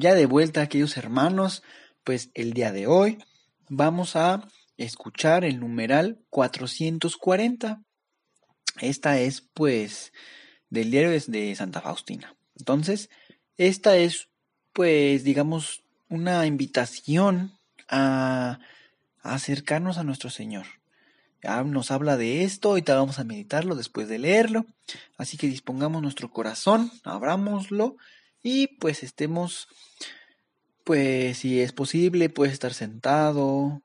Ya de vuelta, aquellos hermanos, pues el día de hoy vamos a escuchar el numeral 440. Esta es pues del diario de Santa Faustina. Entonces, esta es pues digamos una invitación a, acercarnos a nuestro Señor. Ya nos habla de esto te vamos a meditarlo después de leerlo. Así que dispongamos nuestro corazón, abrámoslo y pues estemos pues si es posible, puedes estar sentado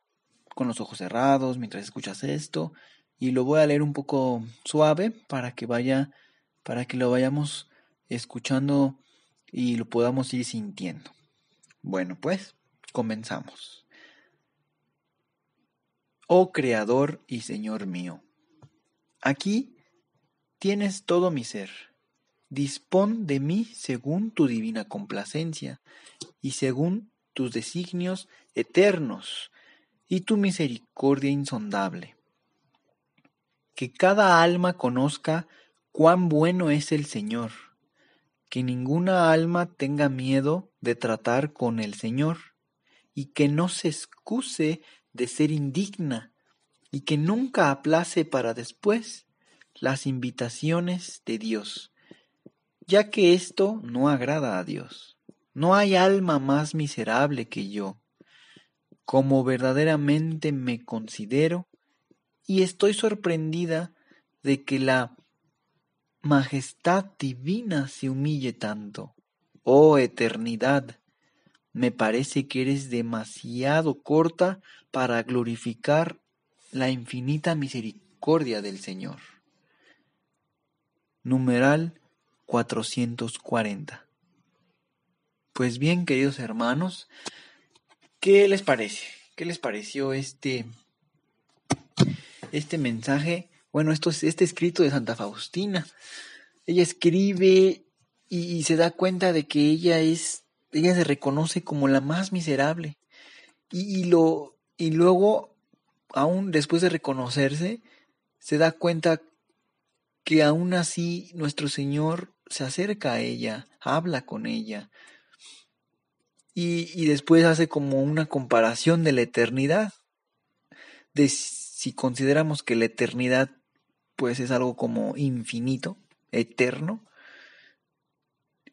con los ojos cerrados mientras escuchas esto y lo voy a leer un poco suave para que vaya para que lo vayamos escuchando y lo podamos ir sintiendo. Bueno, pues comenzamos. Oh Creador y Señor mío, aquí tienes todo mi ser dispón de mí según tu divina complacencia y según tus designios eternos y tu misericordia insondable. Que cada alma conozca cuán bueno es el Señor, que ninguna alma tenga miedo de tratar con el Señor, y que no se excuse de ser indigna, y que nunca aplace para después las invitaciones de Dios ya que esto no agrada a Dios. No hay alma más miserable que yo, como verdaderamente me considero, y estoy sorprendida de que la majestad divina se humille tanto. Oh eternidad, me parece que eres demasiado corta para glorificar la infinita misericordia del Señor. Numeral 440. Pues bien, queridos hermanos, ¿qué les parece? ¿Qué les pareció este, este mensaje? Bueno, esto es este escrito de Santa Faustina. Ella escribe y, se da cuenta de que ella es, ella se reconoce como la más miserable. Y, lo, y luego, aún después de reconocerse, se da cuenta que aún así nuestro Señor se acerca a ella, habla con ella. Y, después hace como una comparación de la eternidad. De si consideramos que la eternidad pues es algo como infinito, eterno.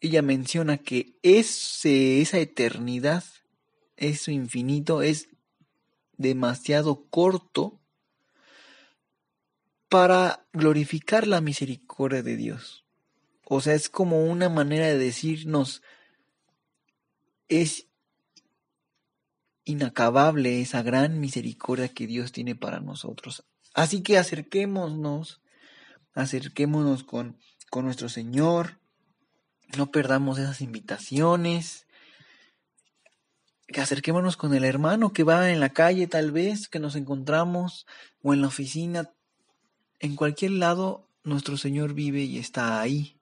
Ella menciona que ese, esa eternidad, eso infinito, es demasiado corto para glorificar la misericordia de Dios. O sea, es como una manera de decirnos, es inacabable esa gran misericordia que Dios tiene para nosotros. Así que acerquémonos, acerquémonos con, con nuestro Señor, no perdamos esas invitaciones, acerquémonos con el hermano que va en la calle tal vez, que nos encontramos, o en la oficina, en cualquier lado nuestro Señor vive y está ahí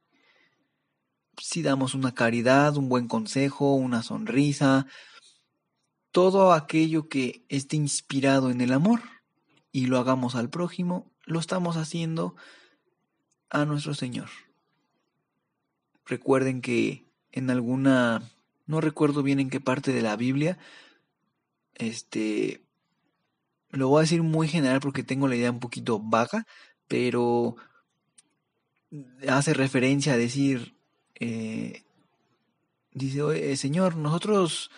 si damos una caridad, un buen consejo, una sonrisa, todo aquello que esté inspirado en el amor y lo hagamos al prójimo, lo estamos haciendo a nuestro Señor. Recuerden que en alguna, no recuerdo bien en qué parte de la Biblia, este, lo voy a decir muy general porque tengo la idea un poquito vaga, pero hace referencia a decir eh, dice, Señor, nosotros,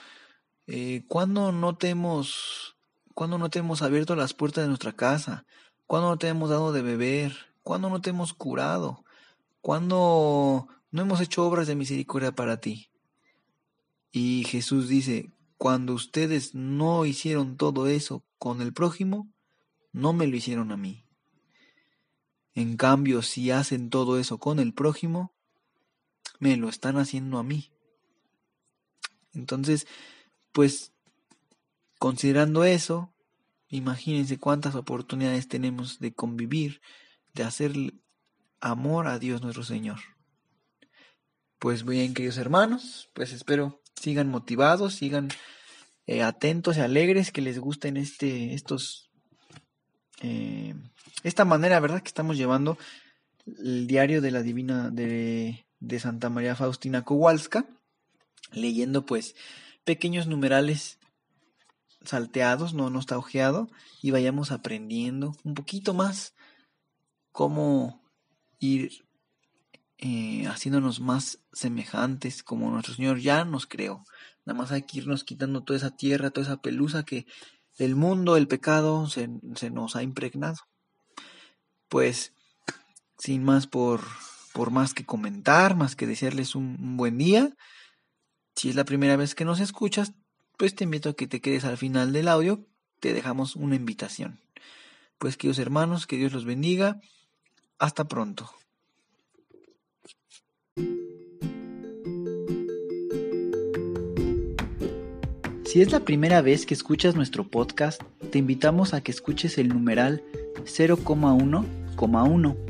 eh, ¿cuándo no te hemos, cuando no te hemos abierto las puertas de nuestra casa? ¿Cuándo no te hemos dado de beber? ¿Cuándo no te hemos curado? ¿Cuándo no hemos hecho obras de misericordia para ti? Y Jesús dice, cuando ustedes no hicieron todo eso con el prójimo, no me lo hicieron a mí. En cambio, si hacen todo eso con el prójimo, me lo están haciendo a mí. Entonces, pues, considerando eso, imagínense cuántas oportunidades tenemos de convivir, de hacer amor a Dios nuestro Señor. Pues bien, queridos hermanos, pues espero sigan motivados, sigan eh, atentos y alegres, que les gusten este, estos, eh, esta manera, ¿verdad? Que estamos llevando el diario de la Divina de, de Santa María Faustina Kowalska, leyendo pues pequeños numerales salteados, no, no está ojeado, y vayamos aprendiendo un poquito más cómo ir eh, haciéndonos más semejantes como nuestro Señor ya nos creó. Nada más hay que irnos quitando toda esa tierra, toda esa pelusa que el mundo, el pecado se, se nos ha impregnado. Pues, sin más por, por más que comentar, más que desearles un buen día. Si es la primera vez que nos escuchas, pues te invito a que te quedes al final del audio, te dejamos una invitación. Pues queridos hermanos, que Dios los bendiga. Hasta pronto. Si es la primera vez que escuchas nuestro podcast, te invitamos a que escuches el numeral 0,1,1,